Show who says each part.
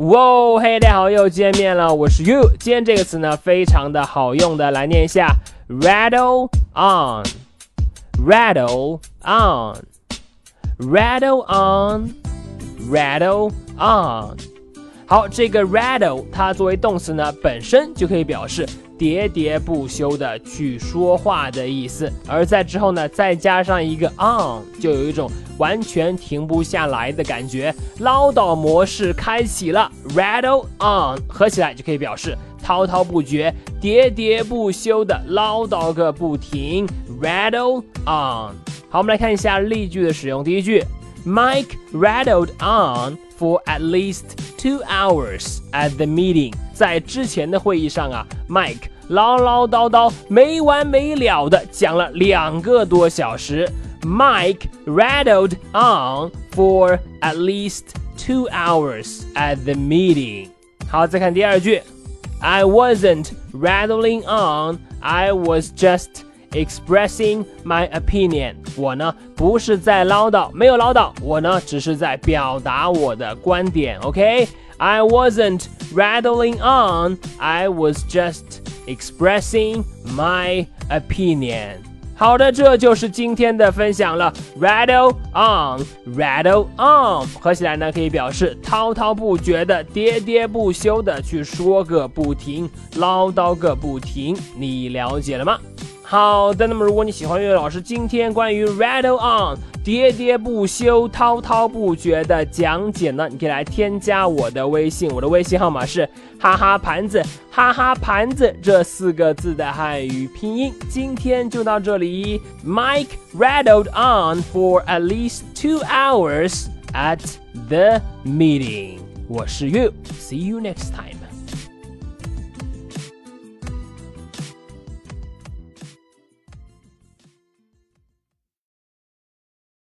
Speaker 1: 哇，嘿，大家好，又见面了，我是 You。今天这个词呢，非常的好用的，来念一下：rattle on，rattle on，rattle on，rattle on。好，这个 rattle 它作为动词呢，本身就可以表示。喋喋不休的去说话的意思，而在之后呢，再加上一个 on，就有一种完全停不下来的感觉，唠叨模式开启了，rattle on，合起来就可以表示滔滔不绝、喋喋不休的唠叨个不停，rattle on。好，我们来看一下例句的使用。第一句，Mike rattled on for at least two hours at the meeting。在之前的会议上啊，Mike 唠唠叨叨没完没了的讲了两个多小时。Mike rattled on for at least two hours at the meeting。好，再看第二句，I wasn't rattling on, I was just expressing my opinion。我呢不是在唠叨，没有唠叨，我呢只是在表达我的观点。OK。I wasn't rattling on, I was just expressing my opinion. 好的，这就是今天的分享了。Rattle on, rattle on，合起来呢可以表示滔滔不绝的、喋喋不休的去说个不停、唠叨个不停。你了解了吗？好的，那么如果你喜欢岳老师今天关于 rattle on 喋喋不休、滔滔不绝的讲解呢，你可以来添加我的微信，我的微信号码是哈哈盘子哈哈盘子这四个字的汉语拼音。今天就到这里，Mike rattled on for at least two hours at the meeting。我是 You，see you next time。